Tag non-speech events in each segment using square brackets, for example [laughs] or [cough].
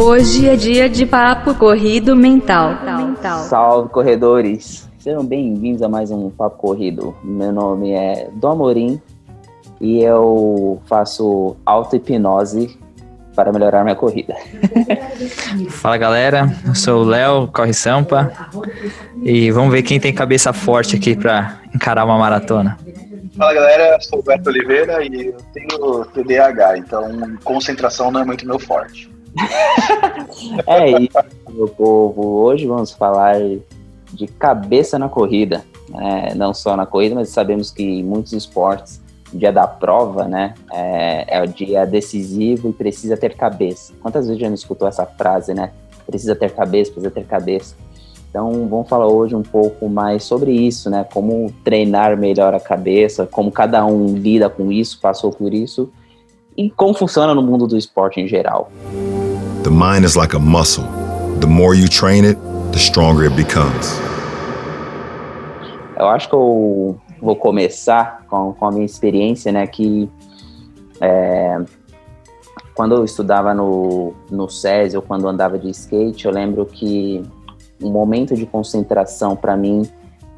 Hoje é dia de papo corrido mental. Salve corredores! Sejam bem-vindos a mais um Papo Corrido. Meu nome é Dom Amorim e eu faço auto-hipnose para melhorar minha corrida. [laughs] Fala galera, eu sou o Léo, corre Sampa e vamos ver quem tem cabeça forte aqui para encarar uma maratona. Fala galera, eu sou o Beto Oliveira e eu tenho TDAH, então concentração não é muito meu forte. [laughs] é isso, meu povo. Hoje vamos falar de cabeça na corrida. É, não só na corrida, mas sabemos que muitos esportes, o dia da prova, né, é, é, o dia decisivo e precisa ter cabeça. Quantas vezes já não escutou essa frase, né? Precisa ter cabeça, precisa ter cabeça. Então, vamos falar hoje um pouco mais sobre isso, né? Como treinar melhor a cabeça, como cada um lida com isso, passou por isso e como funciona no mundo do esporte em geral. The mind is like a muscle. The more you train it, the stronger it becomes. Eu acho que eu vou começar com, com a minha experiência, né? Que é, quando eu estudava no, no SESI ou quando andava de skate, eu lembro que um momento de concentração para mim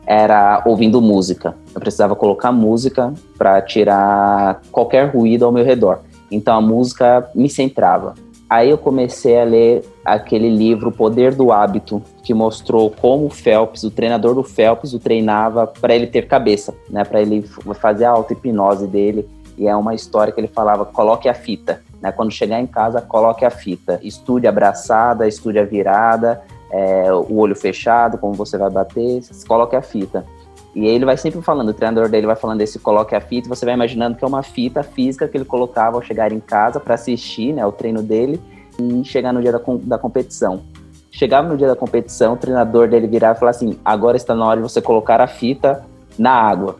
era ouvindo música. Eu precisava colocar música para tirar qualquer ruído ao meu redor. Então a música me centrava. Aí eu comecei a ler aquele livro O Poder do Hábito, que mostrou como o Phelps, o treinador do Phelps, o treinava para ele ter cabeça, né, para ele fazer a auto-hipnose dele. E é uma história que ele falava: coloque a fita. Né, quando chegar em casa, coloque a fita. Estude abraçada, estude a virada, é, o olho fechado, como você vai bater, coloque a fita. E ele vai sempre falando, o treinador dele vai falando esse coloque a fita, você vai imaginando que é uma fita física que ele colocava ao chegar em casa para assistir, né, o treino dele e chegar no dia da, da competição. Chegava no dia da competição, o treinador dele virava e falava assim: agora está na hora de você colocar a fita na água.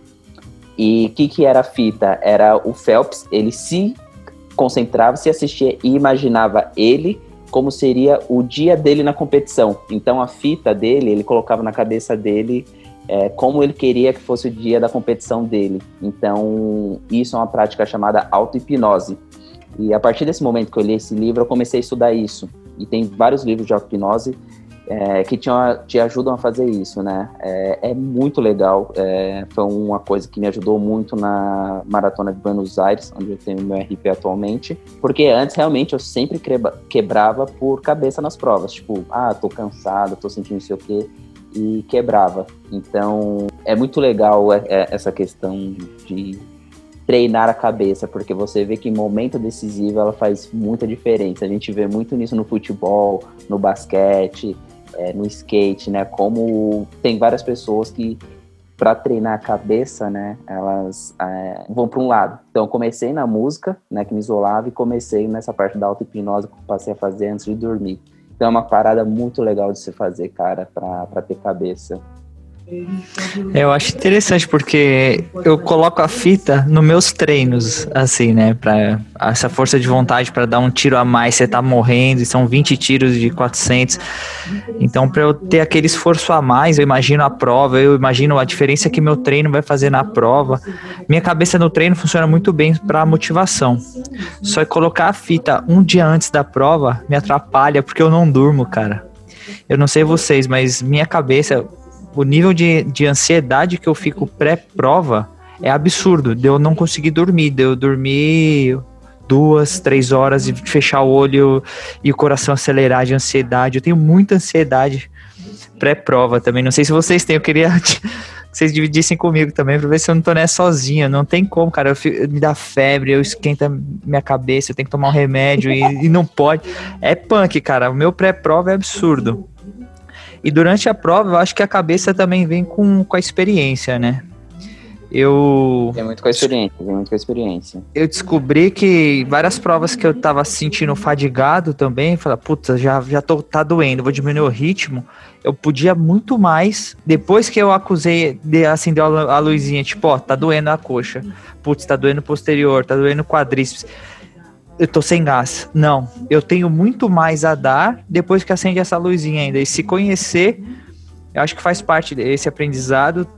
E o que, que era a fita? Era o Phelps, ele se concentrava, se assistia e imaginava ele como seria o dia dele na competição. Então a fita dele, ele colocava na cabeça dele é, como ele queria que fosse o dia da competição dele. Então, isso é uma prática chamada auto-hipnose. E a partir desse momento que eu li esse livro, eu comecei a estudar isso. E tem vários livros de auto-hipnose é, que te, te, ajudam a fazer isso, né? É, é muito legal. É, foi uma coisa que me ajudou muito na maratona de Buenos Aires, onde eu tenho meu RP atualmente. Porque antes, realmente, eu sempre quebrava por cabeça nas provas. Tipo, ah, tô cansado, tô sentindo não sei o quê e quebrava. Então é muito legal é, é, essa questão de treinar a cabeça, porque você vê que em momento decisivo ela faz muita diferença. A gente vê muito nisso no futebol, no basquete, é, no skate, né? Como tem várias pessoas que para treinar a cabeça, né, elas é, vão para um lado. Então, comecei na música, né, que me isolava, e comecei nessa parte da auto-hipnose que eu passei a fazer antes de dormir. Então é uma parada muito legal de se fazer, cara, para ter cabeça. Eu acho interessante porque eu coloco a fita nos meus treinos, assim, né? Pra essa força de vontade para dar um tiro a mais, você tá morrendo, e são 20 tiros de 400. Então, para eu ter aquele esforço a mais, eu imagino a prova, eu imagino a diferença que meu treino vai fazer na prova. Minha cabeça no treino funciona muito bem para motivação. Só que colocar a fita um dia antes da prova me atrapalha porque eu não durmo, cara. Eu não sei vocês, mas minha cabeça, o nível de, de ansiedade que eu fico pré-prova é absurdo. De eu não conseguir dormir, de eu dormir duas, três horas e fechar o olho e o coração acelerar de ansiedade. Eu tenho muita ansiedade pré-prova também. Não sei se vocês têm, eu queria [laughs] que vocês dividissem comigo também para ver se eu não tô nessa sozinha. Não tem como, cara. Eu fico, me dá febre, eu esquenta minha cabeça, eu tenho que tomar um remédio e, e não pode. É punk, cara. O meu pré-prova é absurdo. E durante a prova, eu acho que a cabeça também vem com, com a experiência, né? Eu. Tem muito com a experiência, tem muito com a experiência. Eu descobri que várias provas que eu tava sentindo fadigado também, falei, puta, já, já tô, tá doendo, vou diminuir o ritmo. Eu podia muito mais. Depois que eu acusei de acender a luzinha, tipo, ó, tá doendo a coxa. Putz, tá doendo o posterior, tá doendo o quadríceps eu tô sem gás. Não, eu tenho muito mais a dar depois que acende essa luzinha ainda. E se conhecer, eu acho que faz parte desse aprendizado,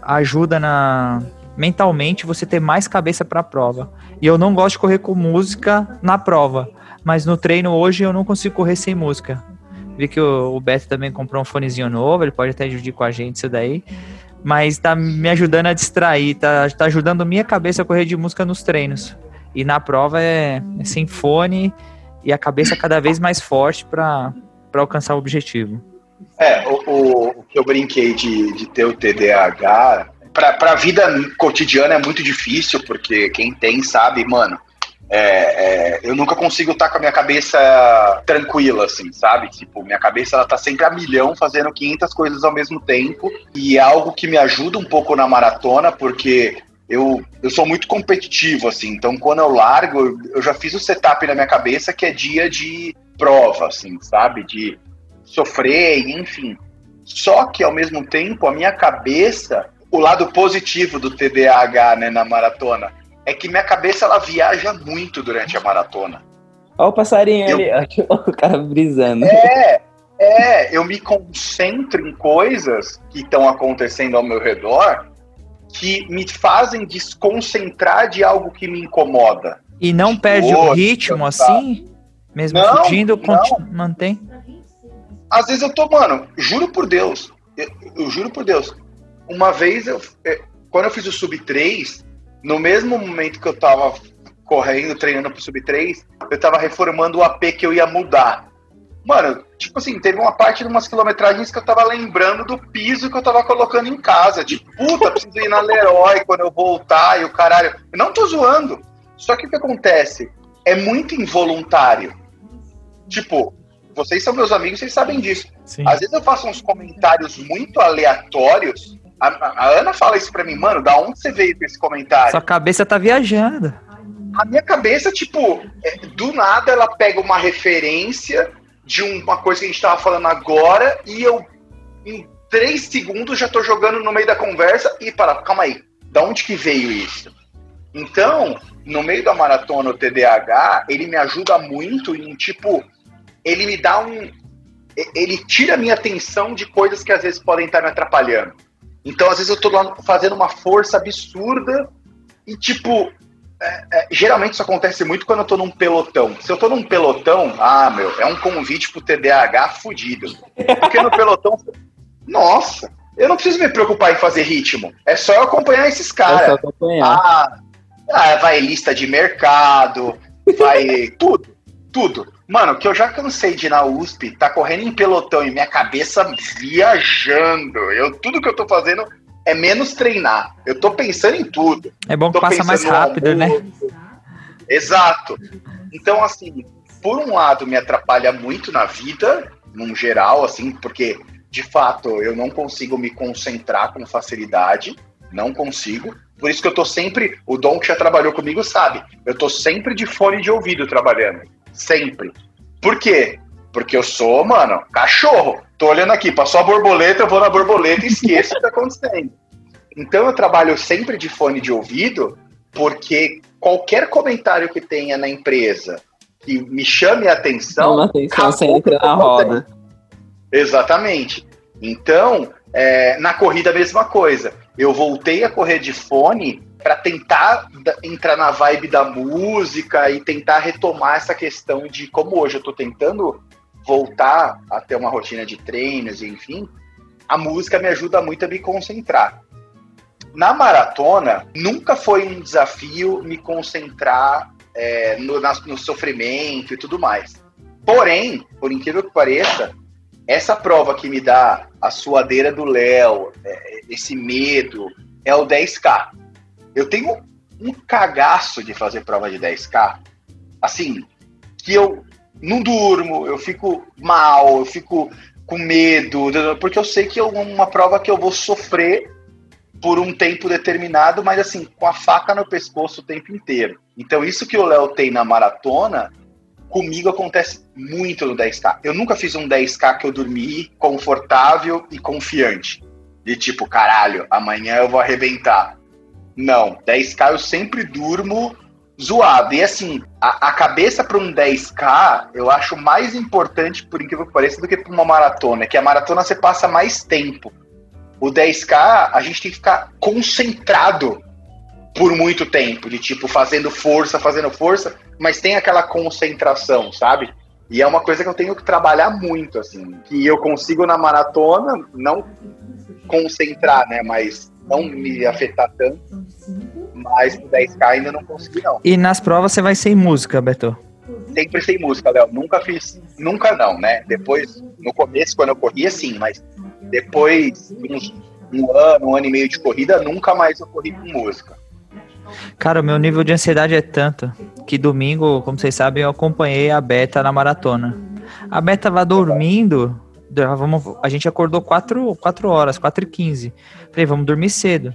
ajuda na mentalmente você ter mais cabeça para a prova. E eu não gosto de correr com música na prova. mas no treino hoje eu não consigo correr sem música. Vi que o, o Beto também comprou um fonezinho novo, ele pode até dividir com a gente isso daí. Mas tá me ajudando a distrair, tá, tá ajudando minha cabeça a correr de música nos treinos. E na prova é, é sem fone e a cabeça cada vez mais forte para alcançar o objetivo. É, o, o, o, que eu brinquei de, de ter o TDAH, para a vida cotidiana é muito difícil, porque quem tem sabe, mano, é, é, eu nunca consigo estar tá com a minha cabeça tranquila, assim, sabe? Tipo, minha cabeça ela tá sempre a milhão, fazendo 500 coisas ao mesmo tempo, e é algo que me ajuda um pouco na maratona, porque eu, eu sou muito competitivo, assim, então quando eu largo, eu já fiz o setup na minha cabeça que é dia de prova, assim, sabe? De sofrer, enfim. Só que ao mesmo tempo, a minha cabeça, o lado positivo do TDAH, né, na maratona, é que minha cabeça ela viaja muito durante a maratona. Olha o passarinho eu... ali, [laughs] o cara brisando. É, é, eu me concentro em coisas que estão acontecendo ao meu redor que me fazem desconcentrar de algo que me incomoda. E não perde o ritmo tá. assim? Mesmo não, fugindo, mantém? Às vezes eu tô, mano, juro por Deus, eu, eu juro por Deus. Uma vez, eu, é, quando eu fiz o Sub 3, no mesmo momento que eu tava correndo, treinando pro Sub 3, eu tava reformando o AP que eu ia mudar. Mano, tipo assim, teve uma parte de umas quilometragens que eu tava lembrando do piso que eu tava colocando em casa. Tipo, puta, preciso ir na Leroy quando eu voltar e o caralho. Eu não tô zoando. Só que o que acontece? É muito involuntário. Tipo, vocês são meus amigos, vocês sabem disso. Sim. Às vezes eu faço uns comentários muito aleatórios. A, a, Ana fala isso pra mim, mano, da onde você veio com esse comentário? Sua cabeça tá viajando. A minha cabeça, tipo, é, do nada ela pega uma referência de uma coisa que a gente estava falando agora e eu, em três segundos, já estou jogando no meio da conversa e para, calma aí, da onde que veio isso? Então, no meio da maratona, o TDAH, ele me ajuda muito em, tipo, ele me dá um. Ele tira a minha atenção de coisas que às vezes podem estar me atrapalhando. Então, às vezes, eu estou lá fazendo uma força absurda e, tipo, é, é, geralmente isso acontece muito quando eu tô num pelotão. Se eu tô num pelotão, ah, meu, é um convite pro TDAH fudido. Porque no pelotão, nossa, eu não preciso me preocupar em fazer ritmo. É só eu acompanhar esses caras. É acompanhar. Ah, ah, vai lista de mercado, vai [laughs] tudo, tudo. Mano, que eu já cansei de ir na USP, tá correndo em pelotão e minha cabeça viajando. Eu, tudo que eu tô fazendo é menos treinar. Eu tô pensando em tudo. É bom que passa mais rápido, né? Exato. Então, assim, por um lado me atrapalha muito na vida, num geral, assim, porque de fato eu não consigo me concentrar com facilidade, não consigo. Por isso que eu tô sempre, o Dom que já trabalhou comigo sabe, eu tô sempre de fone de ouvido trabalhando, sempre. Por quê? Porque eu sou, mano, cachorro. Tô olhando aqui, passou a borboleta, eu vou na borboleta e esqueço o que tá acontecendo. Então eu trabalho sempre de fone de ouvido, porque qualquer comentário que tenha na empresa que me chame a atenção. Uma atenção, você entra na roda. Exatamente. Então, é, na corrida a mesma coisa. Eu voltei a correr de fone para tentar entrar na vibe da música e tentar retomar essa questão de como hoje eu estou tentando voltar a ter uma rotina de treinos, enfim, a música me ajuda muito a me concentrar. Na maratona, nunca foi um desafio me concentrar é, no, no sofrimento e tudo mais. Porém, por incrível que pareça, essa prova que me dá a suadeira do Léo, é, esse medo, é o 10K. Eu tenho um cagaço de fazer prova de 10K. Assim, que eu não durmo, eu fico mal, eu fico com medo, porque eu sei que é uma prova que eu vou sofrer por um tempo determinado, mas assim, com a faca no pescoço o tempo inteiro. Então, isso que o Léo tem na maratona, comigo acontece muito no 10K. Eu nunca fiz um 10K que eu dormi confortável e confiante. De tipo, caralho, amanhã eu vou arrebentar. Não, 10K eu sempre durmo zoado. E assim, a, a cabeça para um 10K eu acho mais importante, por incrível que pareça, do que para uma maratona. Que a maratona você passa mais tempo. O 10K a gente tem que ficar concentrado por muito tempo, de tipo, fazendo força, fazendo força, mas tem aquela concentração, sabe? E é uma coisa que eu tenho que trabalhar muito, assim, que eu consigo na maratona não concentrar, né, mas não me afetar tanto, mas no 10K ainda não consegui, não. E nas provas você vai sem música, Beto? Sempre sem música, Léo. Nunca fiz, nunca não, né? Depois, no começo, quando eu corria, sim, mas depois de uns um ano, um ano e meio de corrida, nunca mais eu corri com música. Cara, o meu nível de ansiedade é tanto que domingo, como vocês sabem, eu acompanhei a Beta na maratona. A Beta tava dormindo, vamos, a gente acordou 4, 4 horas, 4 e 15. Falei, vamos dormir cedo.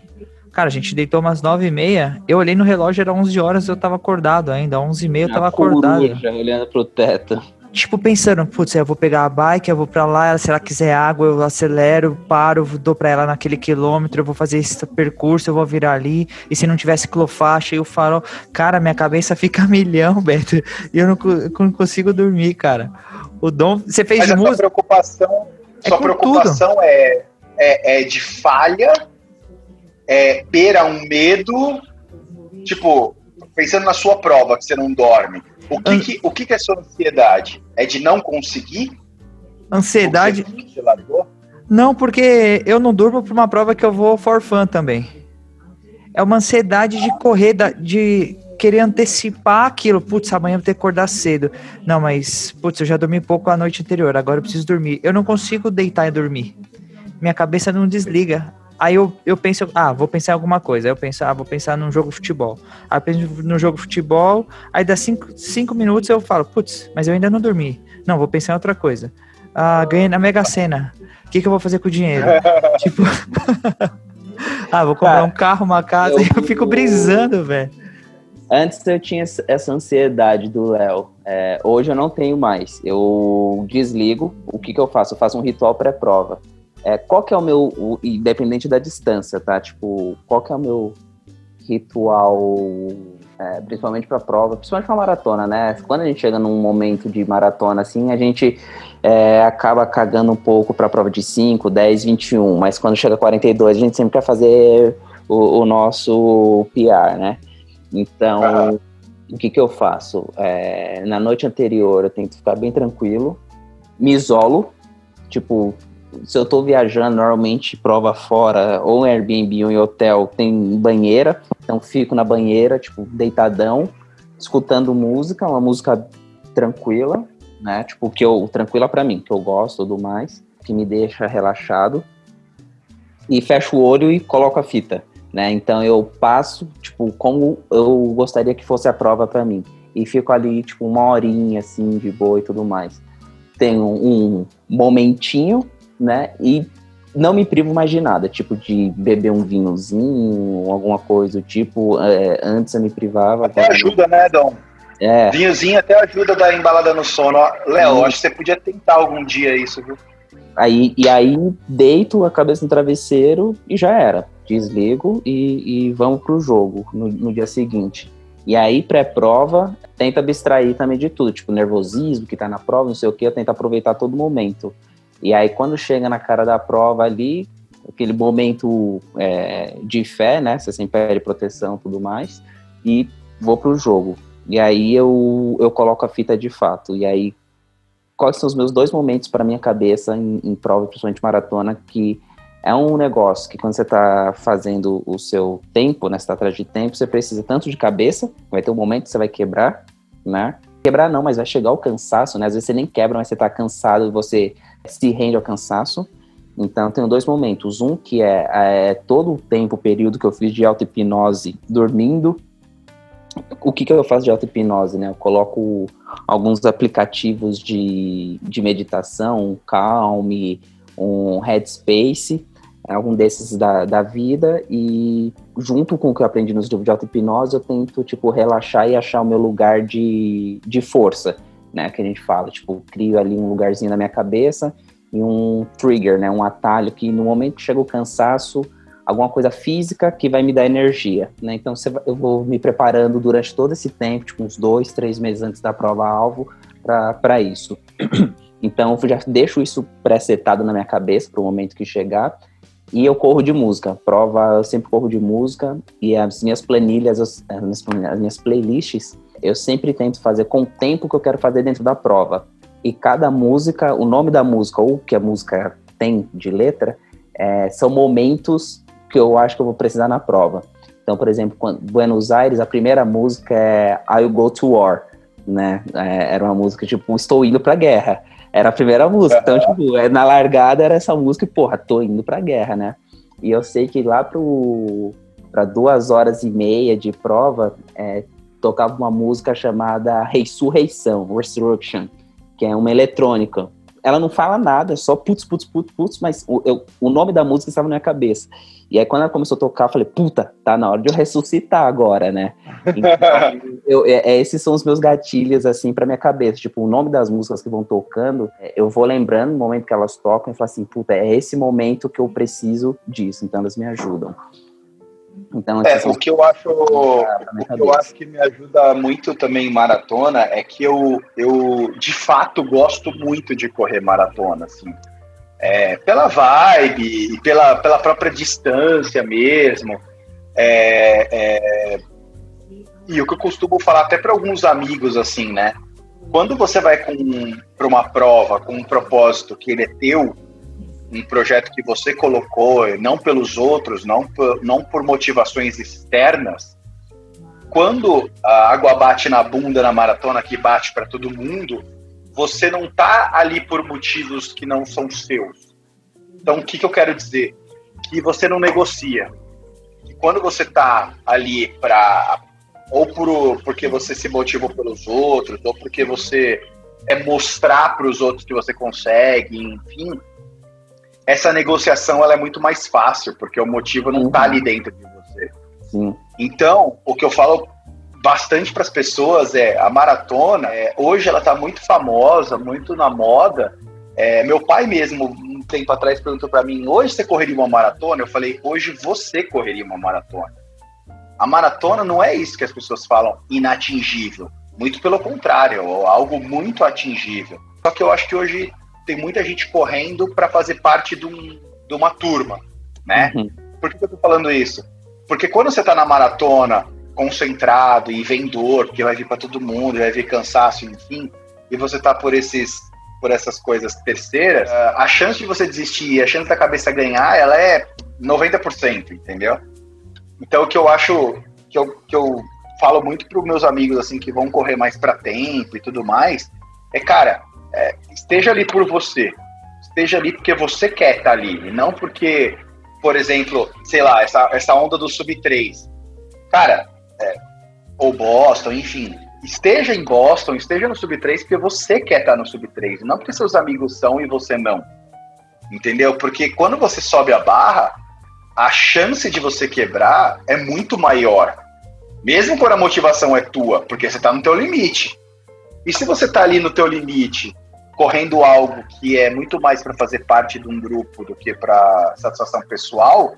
Cara, a gente deitou umas 9 e meia. Eu olhei no relógio, era 11 horas, eu tava acordado ainda. 11 e meia eu tava acordado. Já olhando pro teto. Tipo, pensando, putz, eu vou pegar a bike, eu vou pra lá, se ela quiser água, eu acelero, paro, dou pra ela naquele quilômetro, eu vou fazer esse percurso, eu vou virar ali, e se não tiver ciclofaixa e o farol, cara, minha cabeça [laughs] fica milhão, Beto, e eu não, eu não consigo dormir, cara. O Dom, você fez Mas música... Sua preocupação, É sua preocupação é, é, é de falha, é beira um medo, tipo, pensando na sua prova, que você não dorme. O que, An- que, o que, que é sua ansiedade? É de não conseguir? Ansiedade... Largou? Não, porque eu não durmo pra uma prova que eu vou for fun também. É uma ansiedade de correr, de querer antecipar aquilo. Putz, amanhã eu vou ter que acordar cedo. Não, mas, putz, eu já dormi pouco a noite anterior, agora eu preciso dormir. Eu não consigo deitar e dormir. Minha cabeça não desliga. Aí eu, eu penso, ah, vou pensar em alguma coisa. Aí eu penso, ah, vou pensar num jogo de futebol. Aí eu penso no jogo de futebol, aí dá cinco, cinco minutos eu falo, putz, mas eu ainda não dormi. Não, vou pensar em outra coisa. Ah, ganhei na Mega Sena. O que, que eu vou fazer com o dinheiro? [laughs] tipo, [laughs] ah, vou comprar Cara, um carro, uma casa, eu- e [laughs] eu fico brisando, velho. Antes eu tinha essa- essa ansiedade do Léo. É, hoje eu não tenho mais. Eu desligo. O que, que eu faço? Eu faço um ritual pré-prova. É, qual que é o meu. o- independente da distância, tá? Tipo, qual que é o meu ritual. é, principalmente pra prova, principalmente pra maratona, né? Quando a gente chega num momento de maratona assim, a gente é, acaba cagando um pouco pra prova de 5, 10, 21. Mas quando chega 42, a gente sempre quer fazer o, o nosso PR, né? Então, Aham. o que, que eu faço? É, na noite anterior, eu tento ficar bem tranquilo, me isolo. Tipo, se eu tô viajando, normalmente prova fora, ou em Airbnb ou em hotel, tem banheira. Então, fico na banheira, tipo, deitadão, escutando música, uma música tranquila, né? Tipo, que eu, tranquila pra mim, que eu gosto tudo mais, que me deixa relaxado. E fecho o olho e coloco a fita né? Então eu passo, tipo, como eu gostaria que fosse a prova para mim. E fico ali, tipo, uma horinha, assim, de boa e tudo mais. Tenho um momentinho, né? E não me privo mais de nada, tipo, de beber um vinhozinho, alguma coisa do tipo. É, antes eu me privava. Até agora ajuda, né, Dom? É, Vinhozinho até ajuda a dar embalada no sono. Léo, acho que você podia tentar algum dia isso, viu? aí, e aí deito a cabeça no travesseiro e já era. Desligo e, e vamos pro jogo no, no dia seguinte. E aí, pré-prova, tenta abstrair também de tudo, tipo, nervosismo que tá na prova, não sei o que, eu tento aproveitar todo momento. E aí, quando chega na cara da prova ali, aquele momento é, de fé, né? Você sempre pede proteção tudo mais, e vou pro jogo. E aí eu, eu coloco a fita de fato. E aí, quais são os meus dois momentos para minha cabeça em, em prova, principalmente maratona, que é um negócio que quando você está fazendo o seu tempo, né, você tá atrás de tempo, você precisa tanto de cabeça, vai ter um momento que você vai quebrar, né? Quebrar não, mas vai chegar ao cansaço, né? Às vezes você nem quebra, mas você tá cansado você se rende ao cansaço. Então, tenho dois momentos. Um que é, é todo o tempo, o período que eu fiz de auto-hipnose dormindo. O que, que eu faço de auto-hipnose, né? Eu coloco alguns aplicativos de, de meditação, um Calm, um Headspace, algum desses da, da vida, e junto com o que eu aprendi nos livros de auto-hipnose, eu tento, tipo, relaxar e achar o meu lugar de, de força, né? Que a gente fala, tipo, crio ali um lugarzinho na minha cabeça e um trigger, né? Um atalho que no momento que chega o cansaço, alguma coisa física que vai me dar energia, né? Então eu vou me preparando durante todo esse tempo, tipo uns dois, três meses antes da prova-alvo, para isso. [clears throat] Então eu já deixo isso pré-setado na minha cabeça para o momento que chegar. E eu corro de música. Prova, eu sempre corro de música. E as minhas planilhas, as minhas, as minhas playlists, eu sempre tento fazer com o tempo que eu quero fazer dentro da prova. E cada música, o nome da música ou o que a música tem de letra, é, são momentos que eu acho que eu vou precisar na prova. Então, por exemplo, quando, Buenos Aires, a primeira música é I'll Go to War, né? É, era uma música tipo, estou indo pra guerra. Era a primeira música. Então, tipo, é, na largada era essa música e, porra, tô indo pra guerra, né? E eu sei que lá pro, pra duas horas e meia de prova, é, tocava uma música chamada Ressurreição, Resurrection, que é uma eletrônica. Ela não fala nada, só putz, putz, putz, putz, mas o, eu, o nome da música estava na minha cabeça. E aí, quando ela começou a tocar, eu falei, puta, tá na hora de eu ressuscitar agora, né? Então, eu, é, é, esses são os meus gatilhos, assim, pra minha cabeça. Tipo, o nome das músicas que vão tocando, é, eu vou lembrando no momento que elas tocam e falo assim, puta, é esse momento que eu preciso disso. Então, elas me ajudam. Então, é, o que eu acho, o que eu acho que me ajuda muito também em maratona é que eu, eu de fato gosto muito de correr maratona, assim é, pela vibe e pela, pela própria distância mesmo. É, é, e o que eu costumo falar até para alguns amigos assim, né? Quando você vai para uma prova com um propósito que ele é teu, um projeto que você colocou, não pelos outros, não por, não por motivações externas, quando a água bate na bunda na maratona, que bate para todo mundo, você não está ali por motivos que não são seus. Então, o que, que eu quero dizer? Que você não negocia. Que quando você está ali para ou por, porque você se motivou pelos outros, ou porque você é mostrar para os outros que você consegue, enfim, essa negociação ela é muito mais fácil, porque o motivo não está ali dentro de você. Sim. Então, o que eu falo bastante para as pessoas é a maratona. É, hoje ela está muito famosa, muito na moda. É, meu pai mesmo, um tempo atrás, perguntou para mim: hoje você correria uma maratona? Eu falei: hoje você correria uma maratona. A maratona não é isso que as pessoas falam inatingível. Muito pelo contrário, é algo muito atingível. Só que eu acho que hoje tem muita gente correndo para fazer parte de, um, de, uma turma, né? Uhum. Por que eu tô falando isso? Porque quando você está na maratona concentrado e vem dor, porque vai vir para todo mundo, vai vir cansaço, enfim, e você tá por esses por essas coisas terceiras, a chance de você desistir, a chance da cabeça ganhar, ela é 90%, entendeu? Então o que eu acho que eu, que eu falo muito para os meus amigos assim que vão correr mais para tempo e tudo mais, é cara, é, esteja ali por você. Esteja ali porque você quer estar tá ali, e não porque, por exemplo, sei lá, essa, essa onda do sub 3. Cara, é, ou Boston, enfim, esteja em Boston, esteja no sub 3 porque você quer estar no sub 3, não porque seus amigos são e você não. Entendeu? Porque quando você sobe a barra, a chance de você quebrar é muito maior. Mesmo quando a motivação é tua, porque você está no teu limite. E se você está ali no teu limite, correndo algo que é muito mais para fazer parte de um grupo do que para satisfação pessoal,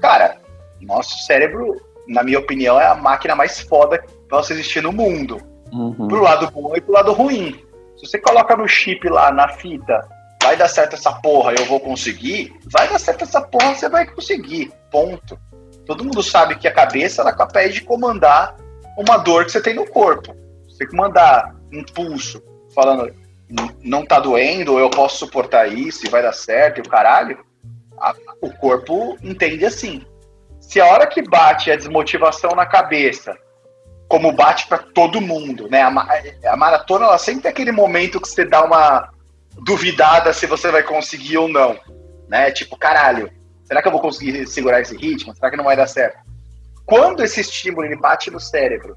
cara, nosso cérebro na minha opinião, é a máquina mais foda que possa existir no mundo. Uhum. Pro lado bom e pro lado ruim. Se você coloca no chip lá, na fita, vai dar certo essa porra, eu vou conseguir, vai dar certo essa porra, você vai conseguir. Ponto. Todo mundo sabe que a cabeça ela é capaz de comandar uma dor que você tem no corpo. Você comandar um pulso, falando não tá doendo, eu posso suportar isso e vai dar certo, e o caralho, a, o corpo entende assim se a hora que bate a desmotivação na cabeça, como bate para todo mundo, né? A, a, maratona ela sempre tem aquele momento que você dá uma duvidada se você vai conseguir ou não, né? Tipo, caralho, será que eu vou conseguir segurar esse ritmo? Será que não vai dar certo? Quando esse estímulo ele bate no cérebro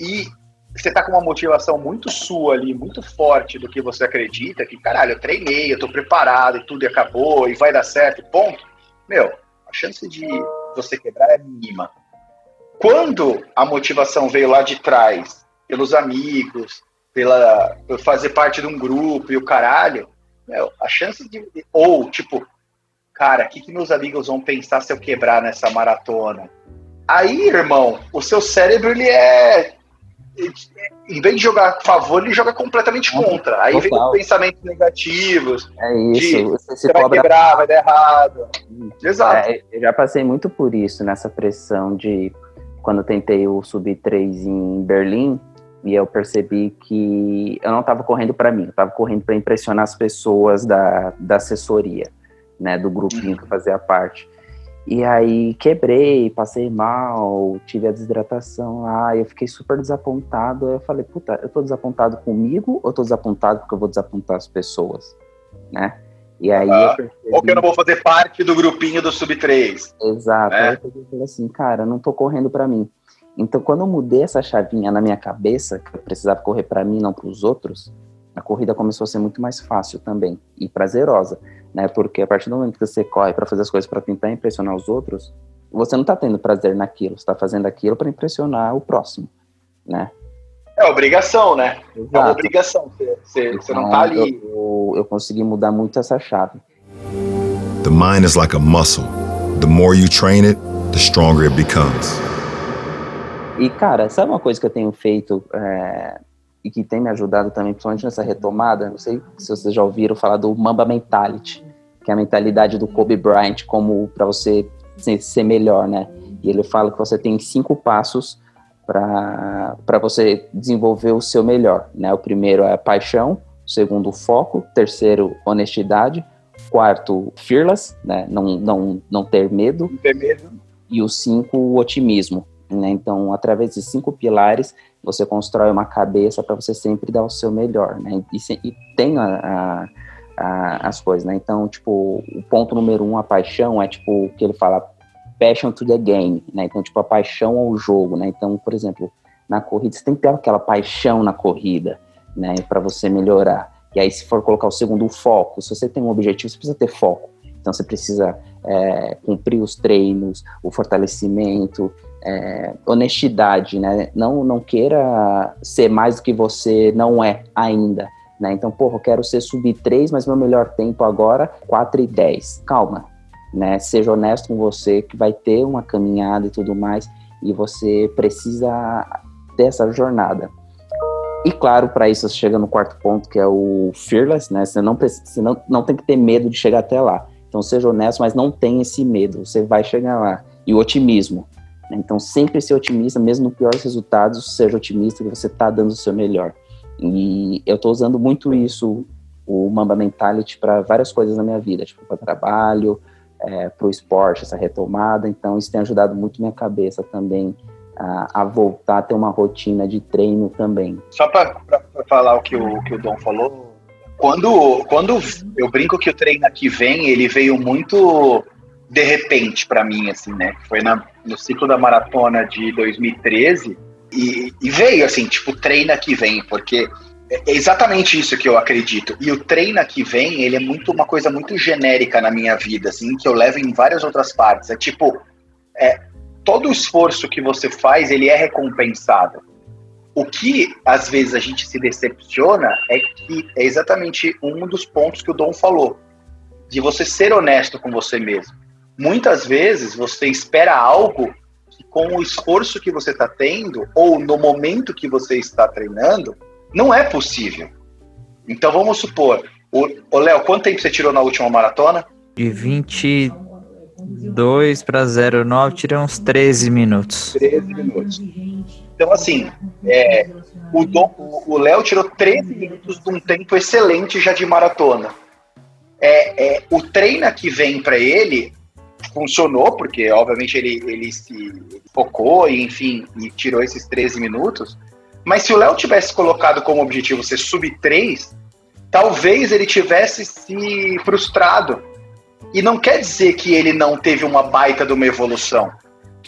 e você tá com uma motivação muito sua ali, muito forte do que você acredita, que caralho, eu treinei, eu tô preparado e tudo e acabou e vai dar certo, ponto. Meu, a chance de você quebrar é mínima. Quando a motivação veio lá de trás, pelos amigos, pela por fazer parte de um grupo e o caralho, meu, a chance de. Ou, tipo, cara, o que, que meus amigos vão pensar se eu quebrar nessa maratona? Aí, irmão, o seu cérebro ele é. Em vez de jogar a favor, ele joga completamente contra. Aí vem os pensamentos negativos. É isso. de, você se Você vai cobra quebrar, vai dar errado. Exato. É, eu já passei muito por isso, nessa pressão de quando eu tentei o Sub-3 em Berlim, e eu percebi que eu não estava correndo para mim, eu estava correndo para impressionar as pessoas da, da assessoria, né, do grupinho que fazia parte. E aí quebrei, passei mal, tive a desidratação lá, eu fiquei super desapontado. Aí eu falei, puta, eu tô desapontado comigo ou tô desapontado porque eu vou desapontar as pessoas, né? E aí Ah, eu percebi... Ou que eu não vou fazer parte do grupinho do Sub-3. Exato. né? Aí eu falei assim, cara, não tô correndo pra mim. Então, quando eu mudei essa chavinha na minha cabeça, que eu precisava correr pra mim, não pros outros, a corrida começou a ser muito mais fácil também e prazerosa, né? Porque a partir do momento que você corre pra fazer as coisas pra tentar impressionar os outros, você não tá tendo prazer naquilo, você tá fazendo aquilo pra impressionar o próximo, né? É obrigação, né? É uma Exato. obrigação. Você, você, não Então, tá ali. Eu, eu, eu consegui mudar muito essa chave. The mind is like a muscle. The more you train it, the stronger it becomes. E, cara, sabe uma coisa que eu tenho feito é, e que tem me ajudado também, principalmente nessa retomada? Não sei se vocês já ouviram falar do Mamba Mentality, que é a mentalidade do Kobe Bryant como para você ser, melhor, né? E ele fala que você tem cinco passos para você desenvolver o seu melhor, né? O primeiro é a paixão, o segundo, foco, terceiro, honestidade, quarto, fearless, né? Não, não, não ter medo, Não tem medo. e o cinco, o otimismo. Né? Então, através de cinco pilares, você constrói uma cabeça para você sempre dar o seu melhor, né? E, se- e tem a, a- a- as coisas, né? Então, tipo, o ponto número um, a paixão, é tipo o que ele fala, passion to the game, né? Então, tipo, a paixão ao jogo, né? Então, por exemplo, na corrida, você tem que ter aquela paixão na corrida, né? Para você melhorar. E aí, se for colocar o segundo, o foco. Se você tem um objetivo, você precisa ter foco. Então, você precisa é, cumprir os treinos, o fortalecimento, é, honestidade, né? Não, não queira ser mais do que você não é ainda, né? Então, porra, eu quero ser sub 3, mas meu melhor tempo agora 4 e 10. Calma, né? Seja honesto com você, que vai ter uma caminhada e tudo mais, e você precisa ter essa jornada. E claro, para isso você chega no quarto ponto, que é o fearless, né? Você não, você não, não tem que ter medo de chegar até lá. Então seja honesto, mas não tenha esse medo, você vai chegar lá. E o otimismo. Né? Então sempre ser otimista, mesmo no pior dos resultados, seja otimista que você está dando o seu melhor. E eu estou usando muito isso, o Mamba Mentality, para várias coisas na minha vida, tipo para trabalho, é, para o esporte, essa retomada. Então isso tem ajudado muito minha cabeça também a, a voltar a ter uma rotina de treino também. Só para falar o que o, que o Dom falou, quando, quando eu brinco que o treino aqui vem, ele veio muito de repente para mim, assim, né? Foi na, no ciclo da maratona de 2013 e, e veio assim, tipo, treina que vem, porque é exatamente isso que eu acredito. E o treina que vem, ele é muito uma coisa muito genérica na minha vida, assim, que eu levo em várias outras partes. É tipo, é, todo o esforço que você faz, ele é recompensado. O que às vezes a gente se decepciona é que é exatamente um dos pontos que o Dom falou, de você ser honesto com você mesmo. Muitas vezes você espera algo que com o esforço que você está tendo ou no momento que você está treinando, não é possível. Então vamos supor, o, Léo, quanto tempo você tirou na última maratona? De 22 para 09, tirei uns 13 minutos. 13 minutos. Então, assim, é, o Léo tirou 13 minutos de um tempo excelente já de maratona. É, é, o treino que vem para ele funcionou, porque obviamente ele, ele se focou e, enfim, e tirou esses 13 minutos. Mas se o Léo tivesse colocado como objetivo ser sub 3, talvez ele tivesse se frustrado. E não quer dizer que ele não teve uma baita de uma evolução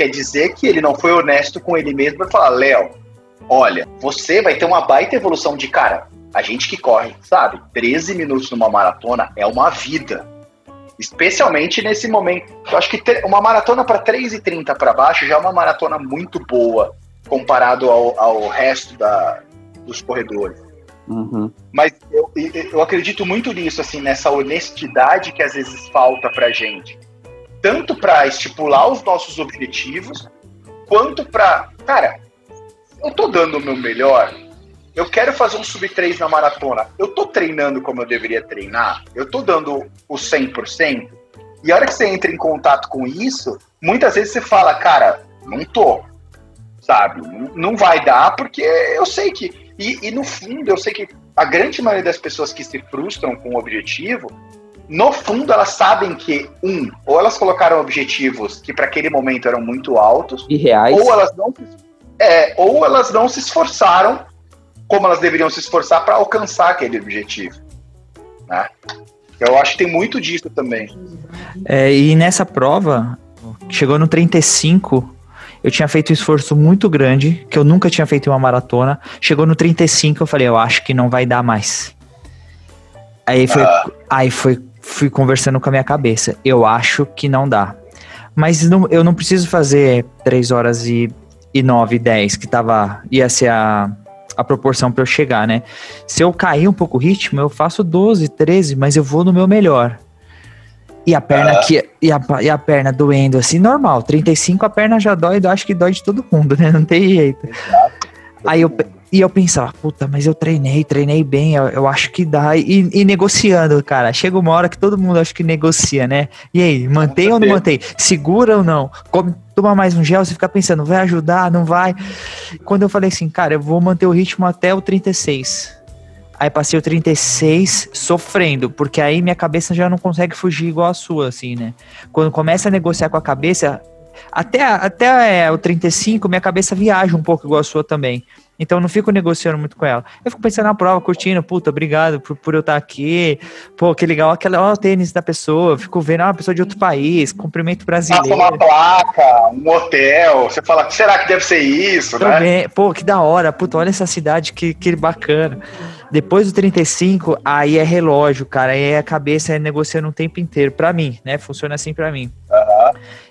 quer dizer que ele não foi honesto com ele mesmo e falar, Léo, olha, você vai ter uma baita evolução de cara. A gente que corre, sabe? 13 minutos numa maratona é uma vida. Especialmente nesse momento. Eu acho que uma maratona para 3,30 para baixo já é uma maratona muito boa comparado ao, ao resto da, dos corredores. Uhum. Mas eu, eu acredito muito nisso, assim, nessa honestidade que às vezes falta pra gente. Tanto pra estipular os nossos objetivos, quanto pra. Cara, eu tô dando o meu melhor. Eu quero fazer um sub 3 na maratona. Eu tô treinando como eu deveria treinar? Eu tô dando o 100%? E a hora que você entra em contato com isso, muitas vezes você fala, cara, não tô. Sabe? Não vai dar, porque eu sei que. E, e no fundo, eu sei que a grande maioria das pessoas que se frustram com o objetivo, no fundo, elas sabem que, um, ou elas colocaram objetivos que para aquele momento eram muito altos, E reais. ou elas não é, ou elas não se esforçaram como elas deveriam se esforçar para alcançar aquele objetivo. Né? Eu acho que tem muito disso também. É, e nessa prova, chegou no 35, eu tinha feito um esforço muito grande, que eu nunca tinha feito em uma maratona. Chegou no 35, eu falei, eu acho que não vai dar mais. Aí foi, aí foi, fui conversando com a minha cabeça. Eu acho que não dá. Mas não- eu não preciso fazer 3 horas e, e 9, 10, que tava, ia ser a, a proporção para eu chegar, né? Se eu cair um pouco o ritmo, eu faço 12, 13, mas eu vou no meu melhor. E a perna aqui, e a, e a perna doendo assim, normal. 35 a perna já dói, eu acho que dói de todo mundo, né? Não tem jeito. Aí eu, e eu pensava, puta, mas eu treinei, treinei bem, eu, eu acho que dá. E, e negociando, cara. Chega uma hora que todo mundo acho que negocia, né? E aí, mantém ou não mantém? Segura ou não? Come, toma mais um gel, você fica pensando, vai ajudar, não vai? Quando eu falei assim, cara, eu vou manter o ritmo até o 36. Aí passei o 36 sofrendo, porque aí minha cabeça já não consegue fugir igual a sua, assim, né? Quando começa a negociar com a cabeça, até, até é, o 35, minha cabeça viaja um pouco igual a sua também. Então eu não fico negociando muito com ela. Eu fico pensando na prova, curtindo, puta, obrigado por, por eu estar aqui. Pô, que legal, aquela, ó, o tênis da pessoa. Fico vendo, ah, uma pessoa de outro país, cumprimento Passa brasileiro. uma placa, um hotel, você fala, será que deve ser isso, né? Pô, que da hora, puta, olha essa cidade, que, que bacana. Depois do 35, aí é relógio, cara, aí é a cabeça é negociando o tempo inteiro, pra mim, né? Funciona assim pra mim.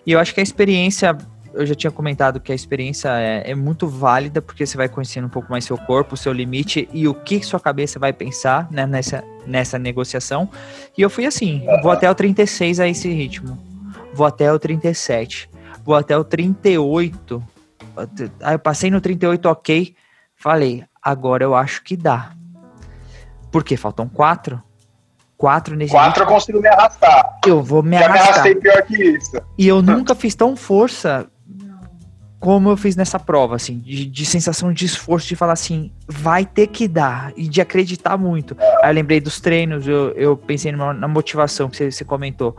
E eu acho que a experiência, eu já tinha comentado que a experiência é, é muito válida, porque você vai conhecendo um pouco mais seu corpo, seu limite e o que sua cabeça vai pensar né, nessa, nessa negociação. E eu fui assim, eu vou até o 36 a esse ritmo, vou até o 37, vou até o 38. Aí eu passei no 38, ok. Falei, agora eu acho que dá. Porque faltam quatro. Quatro nesse Quatro eu consigo me arrastar. ritmo, eu vou me Já me arrastar. arrastei pior que isso. E eu nunca fiz tão força como eu fiz nessa prova, assim, de, de sensação de esforço, de falar assim, vai ter que dar, e de acreditar muito. Aí eu lembrei dos treinos, eu, eu pensei numa- na motivação que você, você comentou.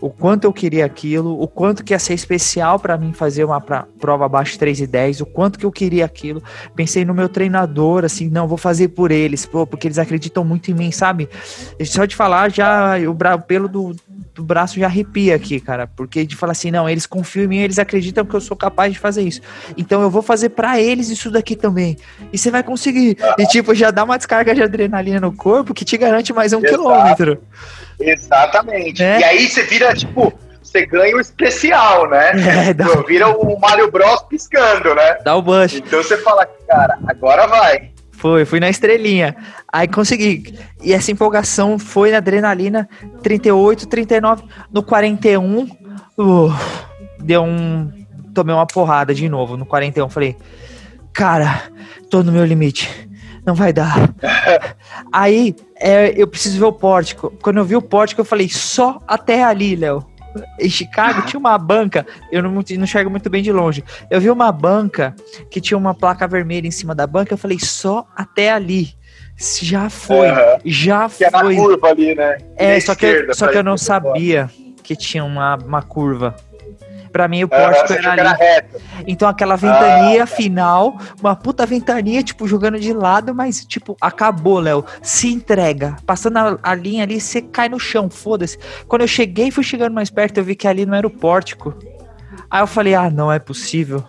O quanto eu queria aquilo, o quanto que ia ser especial pra mim fazer uma pra- prova abaixo de 3 e 10, o quanto que eu queria aquilo. Pensei no meu treinador, assim, não, vou fazer por eles, pô, porque eles acreditam muito em mim, sabe? Só de falar, já o pelo do, do braço já arrepia aqui, cara. Porque de falar assim, não, eles confiam em mim, eles acreditam que eu sou capaz de fazer isso. Então eu vou fazer pra eles isso daqui também. E você vai conseguir. E tipo, já dá uma descarga de adrenalina no corpo que te garante mais um Exato. quilômetro. Exatamente. É. E aí você vira, tipo, você ganha o especial, né? [laughs] É, dá, Pô, Vira o Mario Bros piscando, né? dá o bush. Então você fala, cara, agora vai. Foi, fui na estrelinha. Aí consegui. E essa empolgação foi na adrenalina 38, 39. No 41, uh, deu um. Tomei uma porrada de novo. No 41, falei, cara, tô no meu limite. Não vai dar. [laughs] Aí é, eu preciso ver o pórtico. Quando eu vi o pórtico, eu falei, só até ali, Léo. Em Chicago tinha uma banca, eu não, não enxergo muito bem de longe. Eu vi uma banca que tinha uma placa vermelha em cima da banca, eu falei, só até ali. Já foi, Aham. já Que é na foi. curva ali, né? É, só que, só que eu não sabia que tinha uma, uma curva. Pra mim, o pórtico era ali. era. Então aquela ventania Ah, final, uma puta ventania, tipo, jogando de lado, mas, tipo, acabou, Léo. Se entrega. Passando a, a linha ali, você cai no chão, foda-se. Quando eu cheguei, fui chegando mais perto, eu vi que ali não era o pórtico. Aí eu falei, ah, não é possível.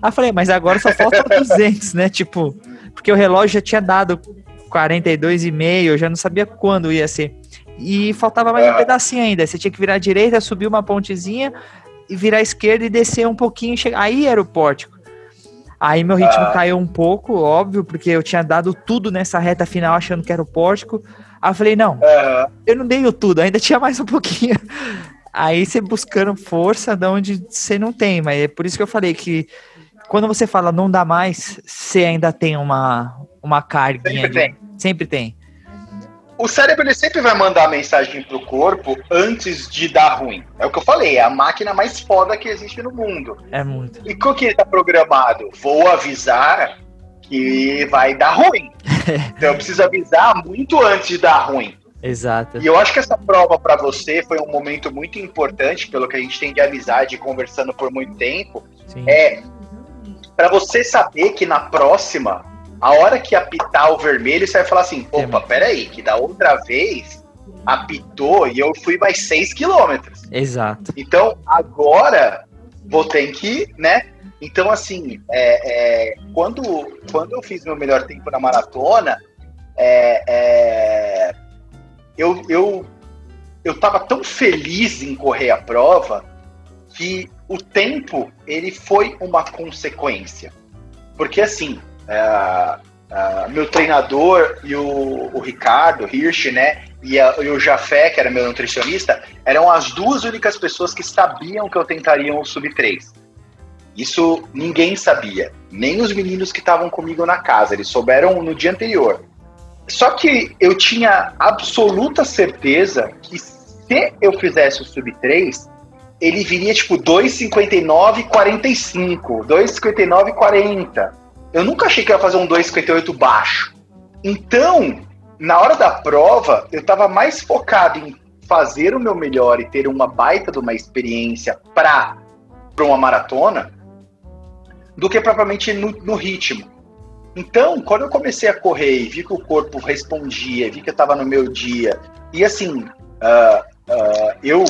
Aí eu falei, mas agora só falta [laughs] 200, né? Tipo, porque o relógio já tinha dado 42,5, eu já não sabia quando ia ser. E faltava mais um Ah. pedacinho ainda. Você tinha que virar à direita, subir uma pontezinha e virar à esquerda e descer um pouquinho. e chegar- Aí era o pórtico. Aí meu ritmo Ah. caiu um pouco, óbvio, porque eu tinha dado tudo nessa reta final achando que era o pórtico. Aí eu falei, não, Aham. eu não dei o tudo, ainda tinha mais um pouquinho. Aí você buscando força de onde você não tem, mas é por isso que eu falei que quando você fala não dá mais, você ainda tem uma, uma carguinha. Sempre tem. Sempre tem. O cérebro ele sempre vai mandar mensagem pro corpo antes de dar ruim. É o que eu falei, é a máquina mais foda que existe no mundo. É muito. E como que ele tá programado? Vou avisar que vai dar ruim. [laughs] Então eu preciso avisar muito antes de dar ruim. Exato. E eu acho que essa prova pra você foi um momento muito importante, pelo que a gente tem de amizade conversando por muito tempo, Sim. é pra você saber que na próxima, a hora que apitar o vermelho, você vai falar assim: opa, peraí, que da outra vez apitou e eu fui mais 6 quilômetros. Exato. Então agora vou ter que, né? Então, assim, é, é, quando, quando eu fiz meu melhor tempo na maratona, é, é, eu, eu, eu tava tão feliz em correr a prova que o tempo ele foi uma consequência. Porque assim, é, é, meu treinador e o, o Ricardo Hirsch, né? E, a- e o Jafé, que era meu nutricionista, eram as duas únicas pessoas que sabiam que eu tentaria um sub 3. Isso ninguém sabia, nem os meninos que estavam comigo na casa, eles souberam no dia anterior. Só que eu tinha absoluta certeza que se eu fizesse o sub 3, ele viria tipo 2,59 45, 2,59 40. Eu nunca achei que ia fazer um 2,58 baixo. Então, na hora da prova, eu estava mais focado em fazer o meu melhor e ter uma baita de uma experiência para uma maratona do que propriamente no, no ritmo. Então, quando eu comecei a correr e vi que o corpo respondia, vi que eu estava no meu dia, e assim, ah, ah, eu,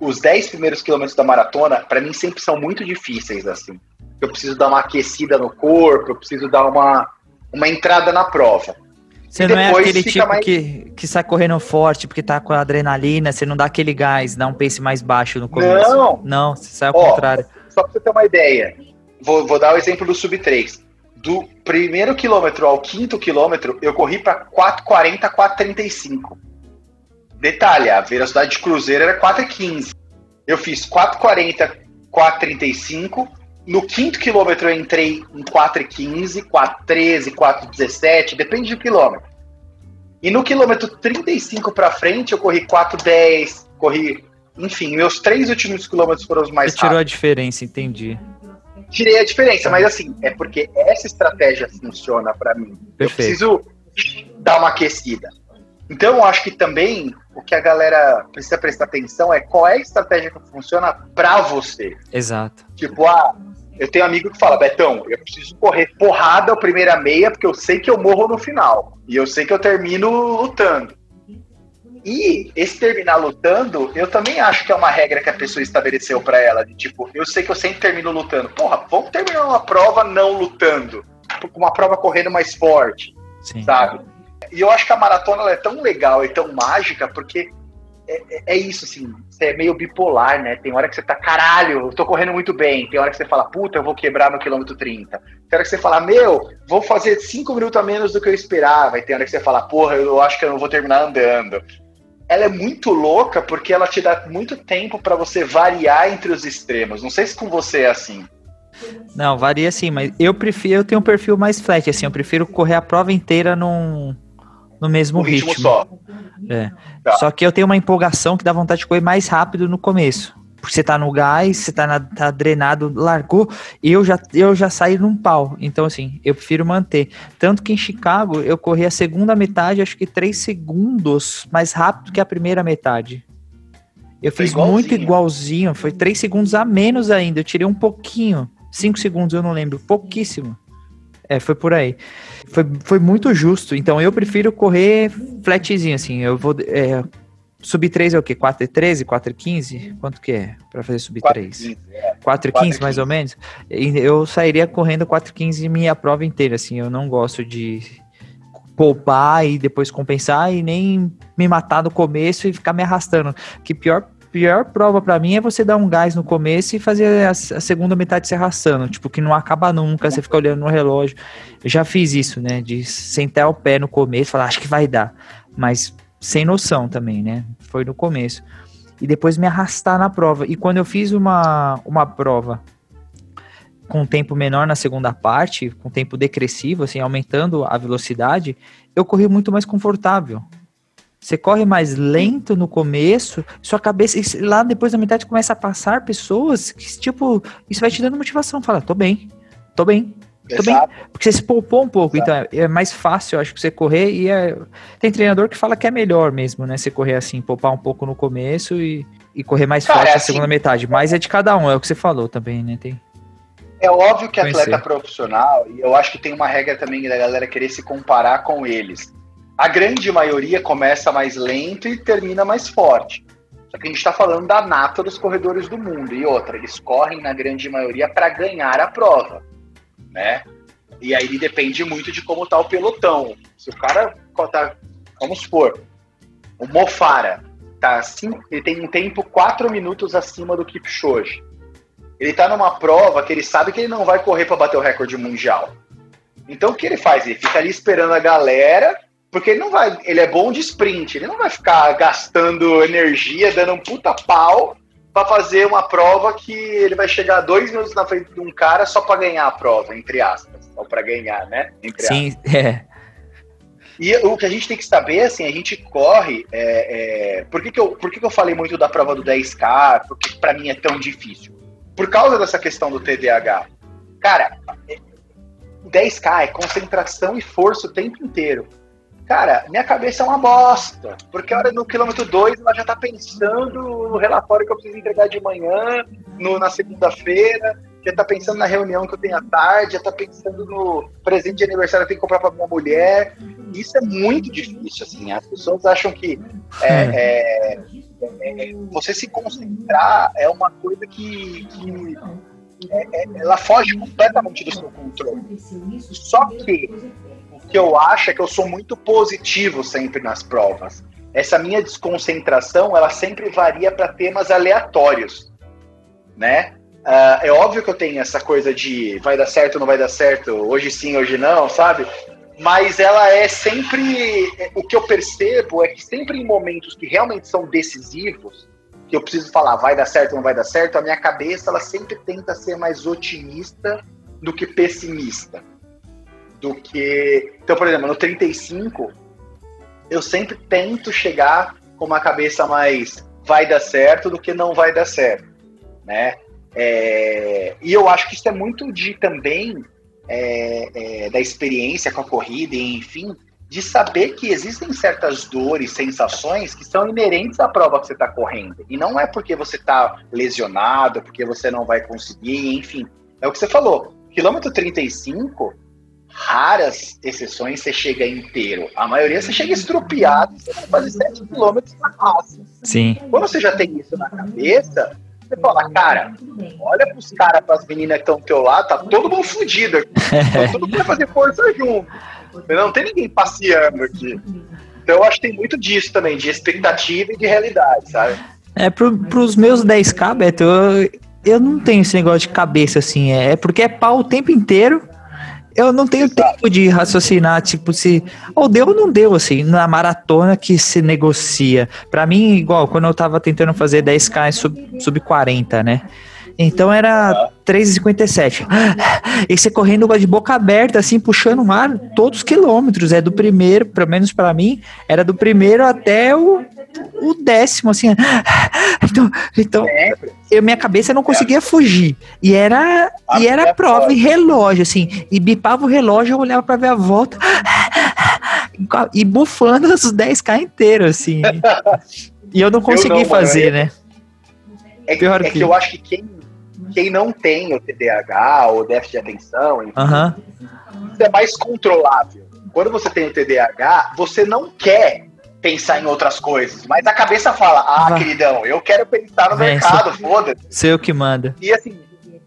os 10 primeiros quilômetros da maratona, para mim sempre são muito difíceis, assim. Eu preciso dar uma aquecida no corpo, eu preciso dar uma, uma entrada na prova. Você não é aquele tipo mais- que, que sai correndo forte porque tá com adrenalina, você não dá aquele gás, dá um pace mais baixo no começo. Não. Não, você sai ao Ó, contrário. Só pra você ter uma ideia, vou, vou dar o exemplo do Sub 3. Do primeiro quilômetro ao quinto quilômetro, eu corri para 4,40, 4,35. Detalhe, a velocidade de cruzeiro era 4,15. Eu fiz 4,40, 4,35. No quinto quilômetro eu entrei em 4,15, 4,13, 4,17, depende do quilômetro. E no quilômetro 35 para frente eu corri 4,10, corri. Enfim, meus três últimos quilômetros foram os mais Você tirou rápidos a diferença, entendi. tirei a diferença, mas assim, é porque essa estratégia funciona pra mim. Eu Perfeito. preciso dar uma aquecida. Então, eu acho que também o que a galera precisa prestar atenção é qual é a estratégia que funciona pra você. Exato. Tipo, ah, eu tenho um amigo que fala, Betão, eu preciso correr porrada a primeira meia, porque eu sei que eu morro no final. E eu sei que eu termino lutando. E esse terminar lutando, eu também acho que é uma regra que a pessoa estabeleceu pra ela. De tipo, eu sei que eu sempre termino lutando. Porra, vamos terminar uma prova não lutando. Uma prova correndo mais forte Sim. sabe? E eu acho que a maratona é tão legal e tão mágica porque é, é- é isso, assim, você é meio bipolar, né? Tem hora que você tá, caralho, eu tô correndo muito bem. Tem hora que você fala, puta, eu vou quebrar no quilômetro 30. Tem hora que você fala, meu, vou fazer 5 minutos a menos do que eu esperava. E tem hora que você fala, porra, eu acho que eu não vou terminar andando. Ela é muito louca porque ela te dá muito tempo pra você variar entre os extremos. Não sei se com você é assim. Não, varia sim, mas eu prefiro, eu tenho um perfil mais flat, assim, eu prefiro correr a prova inteira num, no mesmo ritmo, ritmo. só. É. Tá. Só que eu tenho uma empolgação que dá vontade de correr mais rápido no começo. Porque você tá no gás, você tá, na- tá drenado, largou, e eu já, eu já saí num pau. Então, assim, eu prefiro manter. Tanto que em Chicago eu corri a segunda metade, acho que três segundos mais rápido que a primeira metade. Eu Foi fiz muito igualzinho. igualzinho, foi três segundos a menos ainda. Eu tirei um pouquinho. Cinco segundos, eu não lembro. Pouquíssimo. É, foi por aí. Foi, foi muito justo. Então eu prefiro correr flatzinho, assim. Eu vou. É, sub 3 é o quê? 4,13, 4,15? Quanto que é pra fazer sub 3? 4,15, é. 4,15 mais 4,15. ou menos? E Eu sairia correndo 4,15 minha prova inteira, assim. Eu não gosto de poupar e depois compensar e nem me matar no começo e ficar me arrastando. Que pior. Pior prova pra mim é você dar um gás no começo e fazer a, a segunda metade se arrastando, tipo, que não acaba nunca, você fica olhando no relógio. Eu já fiz isso, né? De sentar o pé no começo, falar, acho que vai dar. Mas sem noção também, né? Foi no começo. E depois me arrastar na prova. E quando eu fiz uma, uma prova com tempo menor na segunda parte, com tempo decressivo, assim, aumentando a velocidade, eu corri muito mais confortável. Você corre mais lento no começo, sua cabeça, lá depois da metade começa a passar pessoas que, tipo, isso vai te dando motivação. Fala, tô bem, tô bem, tô bem. Porque você se poupou um pouco, Exato. então é, é, mais fácil, eu acho, que você correr e é... Tem treinador que fala que é melhor mesmo, né? Você correr assim, poupar um pouco no começo e, e correr mais Cara, forte é na segunda assim, metade. Mas é de cada um, é o que você falou também, né? Tem... É óbvio que Conhecer. atleta profissional, e eu acho que tem uma regra também da galera querer se comparar com eles a grande maioria começa mais lento e termina mais forte. Só que a gente está falando da nata dos corredores do mundo. E outra, eles correm na grande maioria para ganhar a prova, né? E aí depende muito de como tá o pelotão. Se o cara tá, vamos supor, o Mofara tá assim, ele tem um tempo 4 minutos acima do Kipchoge. Ele tá numa prova que ele sabe que ele não vai correr para bater o recorde mundial. Então o que ele faz? Ele fica ali esperando a galera porque ele não vai, ele é bom de sprint, ele não vai ficar gastando energia, dando um puta pau para fazer uma prova que ele vai chegar dois minutos na frente de um cara só para ganhar a prova, entre aspas. Só para ganhar, né? Entre Sim, aspas. é. E o que a gente tem que saber, assim, a gente corre. É, é... Por, que, que, eu, por que, que eu falei muito da prova do 10K? Porque para mim é tão difícil? Por causa dessa questão do TDAH. Cara, 10K é concentração e força o tempo inteiro. Cara, minha cabeça é uma bosta. Porque a hora no quilômetro 2 ela já tá pensando no relatório que eu preciso entregar de manhã, no, na segunda-feira, já tá pensando na reunião que eu tenho à tarde, já tá pensando no presente de aniversário que eu tenho que comprar pra minha mulher. Isso é muito difícil, assim. As pessoas acham que é, é, é, você se concentrar é uma coisa que, que é, é, ela foge completamente do seu controle. Só que que eu acho é que eu sou muito positivo sempre nas provas. Essa minha desconcentração, ela sempre varia para temas aleatórios, né? Uh, é óbvio que eu tenho essa coisa de vai dar certo não vai dar certo, hoje sim, hoje não, sabe? Mas ela é sempre. O que eu percebo é que sempre em momentos que realmente são decisivos, que eu preciso falar vai dar certo não vai dar certo, a minha cabeça ela sempre tenta ser mais otimista do que pessimista do que. Então, por exemplo, no 35, eu sempre tento chegar com uma cabeça mais vai dar certo do que não vai dar certo, né? É, e eu acho que isso é muito de também é, é, da experiência com a corrida, enfim, de saber que existem certas dores, sensações que são inerentes à prova que você está correndo. E não é porque você está lesionado, porque você não vai conseguir, enfim. É o que você falou. Quilômetro 35, raras exceções você chega inteiro. A maioria você chega estrupiado, você vai fazer 7 km na raça. Sim. Quando você já tem isso na cabeça, você fala, cara, olha pros caras, pras meninas que estão do teu lado, tá todo mundo fudido aqui. Então, todo mundo vai fazer força junto. Não tem ninguém passeando aqui. Então eu acho que tem muito disso também, de expectativa e de realidade, sabe? É, pro, pros meus 10k, Beto, eu, eu não tenho esse negócio de cabeça assim. É, é porque é pau o tempo inteiro eu não tenho Exato. tempo de raciocinar, tipo, se ou deu ou não deu, assim, na maratona que se negocia. Para mim, igual, quando eu tava tentando fazer 10k sub, sub 40, né? Então era 3,57. E você correndo de boca aberta, assim, puxando o ar todos os quilômetros. É do primeiro, pelo menos para mim, era do primeiro até o, o décimo, assim. Então, então eu, minha cabeça não conseguia fugir. E era, e era prova e relógio, assim. E bipava o relógio, eu olhava para ver a volta. E bufando os 10k inteiros, assim. E eu não consegui eu não, fazer, mano, né? É, Pior é que... que eu acho que quem quem não tem o TDAH ou déficit de atenção, enfim, uhum. isso é mais controlável. Quando você tem o TDAH, você não quer pensar em outras coisas, mas a cabeça fala: ah, ah. queridão, eu quero pensar no mercado, foda-se. Sei o que manda. E assim,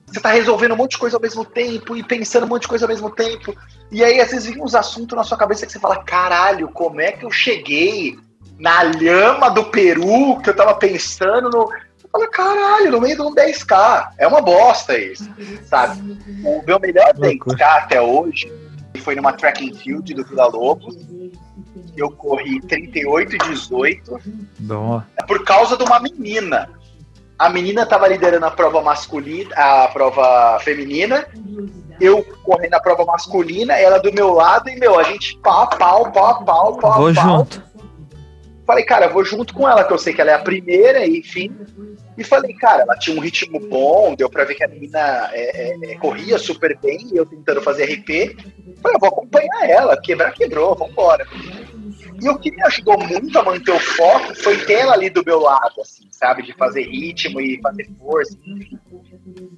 você tá resolvendo um monte de coisa ao mesmo tempo e pensando um monte de coisa ao mesmo tempo. E aí, às vezes, vem uns assuntos na sua cabeça que você fala: caralho, como é que eu cheguei na lhama do Peru que eu tava pensando no Fala, caralho, no meio de um 10K. É uma bosta isso, sabe? O meu melhor 10K até hoje foi numa track and field do Vila Lobos. Eu corri 38 e 18. Boa. É por causa de uma menina. a menina tava liderando a prova masculina, a prova feminina, eu correndo a prova masculina, ela do meu lado, e, meu, a gente pau, pau, pau, pau, pau, Vou pau. junto. Falei, cara, vou junto com ela, que eu sei que ela é a primeira, enfim. E falei, cara, ela tinha um ritmo bom, deu pra ver que a menina é, é, é, corria super bem, eu tentando fazer RP. Falei, eu vou acompanhar ela, quebrar, quebrou, vambora. E o que me ajudou muito a manter o foco foi ter ela ali do meu lado, assim, sabe? De fazer ritmo e fazer força, enfim.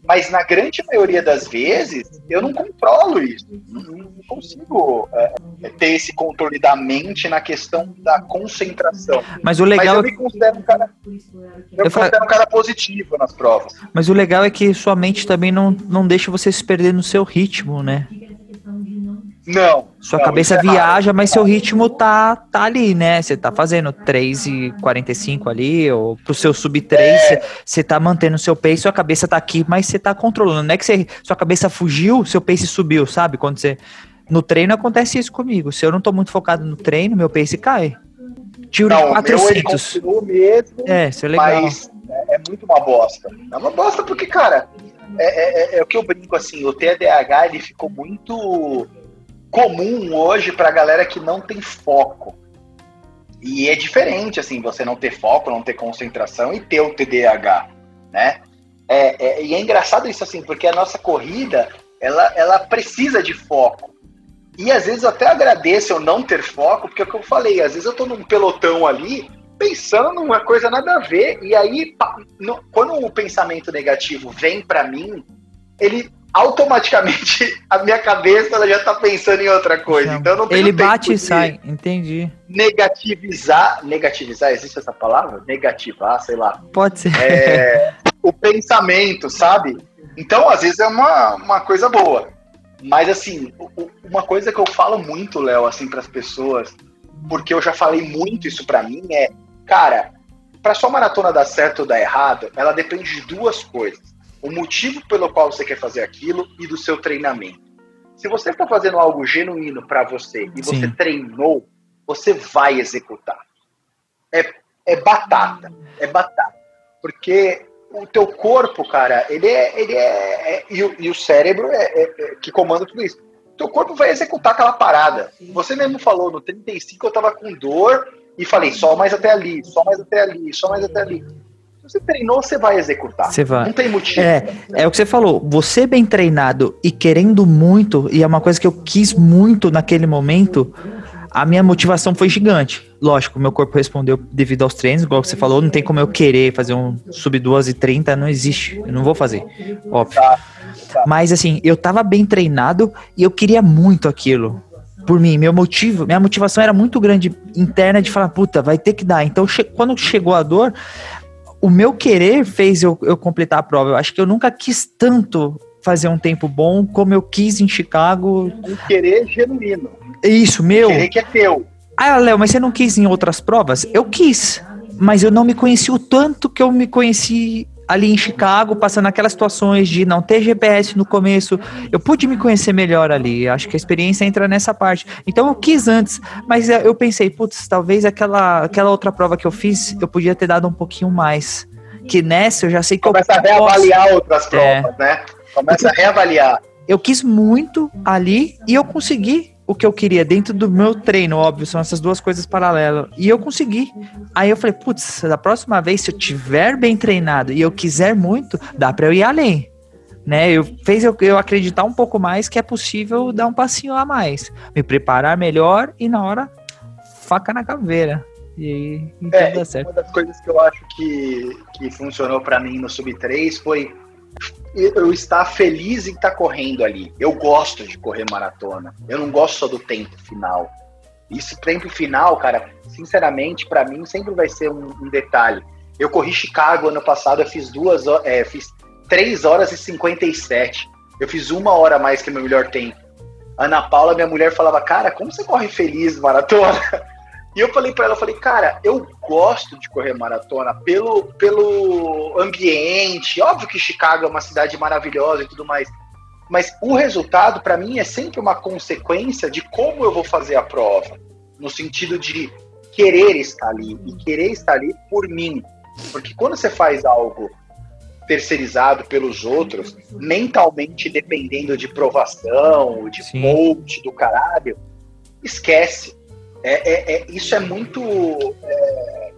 Mas na grande maioria das vezes, eu não controlo isso. Não, consigo é, ter esse controle da mente na questão da concentração. Mas o Mas legal, eu me considero um cara, eu Eu me fa- considero um cara positivo nas provas. mas o legal é que sua mente também não, não deixa você se perder no seu ritmo, né? Não. Sua não, cabeça é viaja, raro. mas seu ritmo tá, tá ali, né? Você tá fazendo 3 e 45 ali, ou pro seu sub 3, você você tá mantendo o seu pace, sua cabeça tá aqui, mas você tá controlando. Não é que você, sua cabeça fugiu, seu pace subiu, sabe? Quando você. No treino acontece isso comigo. Se eu não tô muito focado no treino, meu pace cai. Tiro de Não, meu ele 400. continua o mesmo. É, isso é legal. Mas é, é muito uma bosta. É uma bosta porque, cara, é, é- é- é o que eu brinco assim, o TDAH ele ficou muito comum hoje pra galera que não tem foco. E é diferente, assim, você não ter foco, não ter concentração e ter o TDAH, né? É, é- e é engraçado isso, assim, porque a nossa corrida, ela, ela precisa de foco. E às vezes eu até agradeço eu não ter foco, porque é o que eu falei, às vezes eu tô num pelotão ali, pensando numa coisa nada a ver, e aí, quando o pensamento negativo vem pra mim, ele automaticamente, a minha cabeça ela já tá pensando em outra coisa. Então não Ele bate e sai, entendi. Negativizar, negativizar, existe essa palavra? Negativar, sei lá Pode ser. é, o pensamento, sabe? Então, às vezes é uma, uma coisa boa. Mas, assim, uma coisa que eu falo muito, Léo, assim, para as pessoas, porque eu já falei muito isso para mim, é, cara, para sua maratona dar certo ou dar errado, ela depende de duas coisas. O motivo pelo qual você quer fazer aquilo e do seu treinamento. Se você está fazendo algo genuíno para você e você Sim. treinou, você vai executar. É, é batata, é batata. Porque o teu corpo, cara, ele é. Ele é, é- e, o, e o cérebro é, é- é que comanda tudo isso. O teu corpo vai executar aquela parada. Você mesmo falou, no 35 eu tava com dor e falei, só mais até ali, só mais até ali, só mais até ali. Você treinou, você vai executar. Você vai. Não tem motivo. É, é o que você falou. Você bem treinado e querendo muito, e é uma coisa que eu quis muito naquele momento, a minha motivação foi gigante. Lógico, meu corpo respondeu devido aos treinos, igual você falou, não tem como eu querer fazer um sub 2 e 30, não existe. Eu não vou fazer, óbvio. Tá, tá. Mas assim, eu tava bem treinado e eu queria muito aquilo. Por mim, meu motivo, minha motivação era muito grande interna de falar, puta, vai ter que dar. Então, quando chegou a dor, o meu querer fez eu, eu completar a prova. Eu acho que eu nunca quis tanto fazer um tempo bom como eu quis em Chicago. Um querer genuíno. Isso, meu. Querer que é teu. Ah, Léo, mas você não quis em outras provas? Eu quis, mas eu não me conheci o tanto que eu me conheci ali em Chicago, passando aquelas situações de não ter GPS no começo. Eu pude me conhecer melhor ali. Acho que a experiência entra nessa parte. Então eu quis antes, mas eu pensei, putz, talvez aquela, aquela outra prova que eu fiz, eu podia ter dado um pouquinho mais. Que nessa eu já sei que Começa a eu posso. reavaliar outras É. provas, né? Começa a reavaliar. eu quis muito ali e eu consegui o que eu queria dentro do meu treino, óbvio, são essas duas coisas paralelas. E eu consegui. Aí eu falei, putz, da próxima vez, se eu tiver bem treinado e eu quiser muito, dá pra eu ir além. Né, eu fez eu, eu acreditar um pouco mais que é possível dar um passinho a mais, me preparar melhor e na hora faca na caveira. E, e É, dá certo. uma das coisas que eu acho que, que funcionou pra mim no Sub 3 foi eu estar feliz em estar correndo ali. Eu gosto de correr maratona. Eu não gosto só do tempo final. Esse tempo final, cara, sinceramente, pra mim sempre vai ser um, um detalhe. Eu corri Chicago ano passado, eu fiz duas é, fiz 3 horas e 57. Eu fiz uma hora mais que meu melhor tempo. Ana Paula, minha mulher, falava, cara, como você corre feliz maratona? E eu falei pra ela, eu falei, cara, eu gosto de correr maratona pelo, pelo ambiente. Óbvio que Chicago é uma cidade maravilhosa e tudo mais. Mas o resultado, pra mim, é sempre uma consequência de como eu vou fazer a prova. No sentido de querer estar ali. E querer estar ali por mim. Porque quando você faz algo terceirizado pelos outros, mentalmente dependendo de provação, de Sim. coach do caralho, esquece. É, é- é- isso é muito é,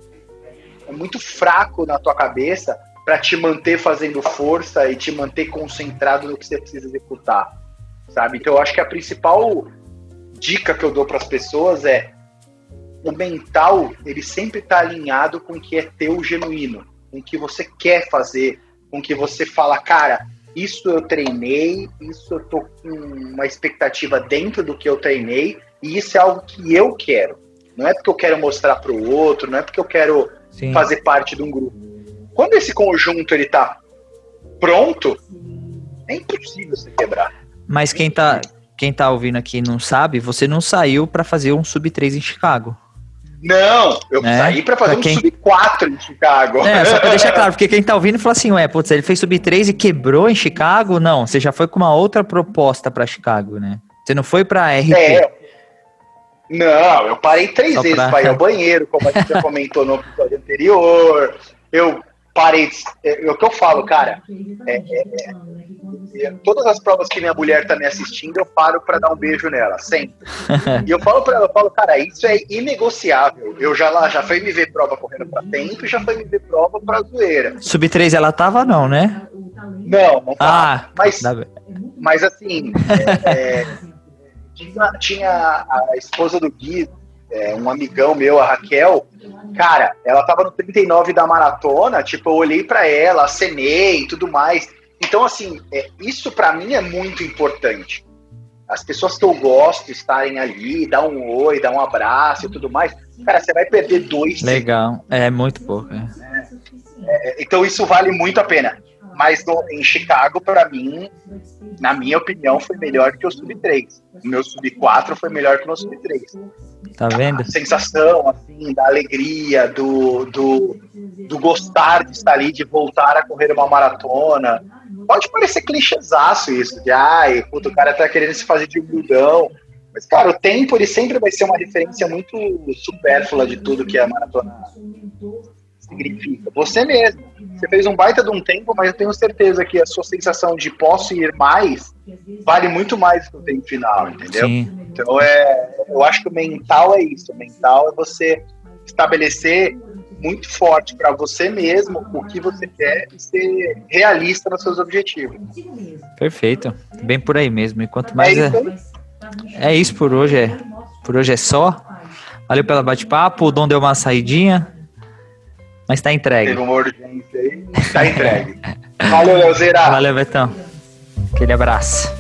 é muito fraco na tua cabeça para te manter fazendo força e te manter concentrado no que você precisa executar, sabe? Então eu acho que a principal dica que eu dou para as pessoas é o mental, ele sempre está alinhado com o que é teu genuíno, com o que você quer fazer, com o que você fala, cara, isso eu treinei, isso eu tô com uma expectativa dentro do que eu treinei, e isso é algo que eu quero. Não é porque eu quero mostrar para o outro, não é porque eu quero Sim. fazer parte de um grupo. Quando esse conjunto ele tá pronto, é impossível você quebrar. Mas quem tá, quem tá ouvindo aqui não sabe, você não saiu pra fazer um sub 3 em Chicago. Não, eu Né? saí para fazer Pra um quem- sub 4 em Chicago. É, só pra deixar [laughs] claro, porque quem tá ouvindo fala assim, ué, putz, ele fez sub 3 e quebrou em Chicago? Não, você já foi com uma outra proposta pra Chicago, né? Você não foi pra RP. É. Não, eu parei três Só vezes pra- para ir ao banheiro, como a gente já [laughs] comentou no episódio anterior. Eu parei. É, é o que eu falo, cara. é- é- é- todas as provas que minha mulher tá me assistindo, eu paro para dar um beijo nela, sempre. [laughs] E eu falo para ela, eu falo, cara, isso é inegociável. Eu já lá, já foi me ver prova correndo para tempo e já foi me ver prova para zoeira. Sub 3 ela tava não, né? Não, não tá. Ah, Mas. Mas assim, é, é, tinha, tinha a esposa do Gui, é, um amigão meu, a Raquel, cara, ela tava no 39 da maratona, tipo, eu olhei pra ela, acenei e tudo mais. Então, assim, é, isso pra mim é muito importante. As pessoas que eu gosto estarem ali, dar um oi, dar um abraço e tudo mais. Cara, você vai perder dois Legal. É muito pouco. é. é, Então isso vale muito a pena. Mas no- em Chicago, para mim, na minha opinião, foi melhor que o Sub 3. O meu Sub 4 foi melhor que o meu Sub 3. Tá vendo? A sensação, assim, da alegria, do, do, do gostar de estar ali, de voltar a correr uma maratona. Pode parecer clichêzaço isso, de ai, puto, o cara tá querendo se fazer de humildão. Mas, cara, o tempo ele sempre vai ser uma referência muito supérflua de tudo que a maratona significa. Você mesmo. Você fez um baita de um tempo, mas eu tenho certeza que a sua sensação de posso ir mais vale muito mais do que o tempo final, entendeu? Sim. Então é, eu acho que o mental é isso. O mental é você estabelecer muito forte para você mesmo o que você quer e ser realista nos seus objetivos. Perfeito. Bem por aí mesmo. E quanto mais é é, isso aí. é isso por hoje, é. Por hoje é só. Valeu pela bate-papo, o Dom deu uma saidinha. Mas tá entregue. Teve uma urgência aí. Tá entregue. Valeu, Leozeira. Valeu, Betão. Aquele abraço.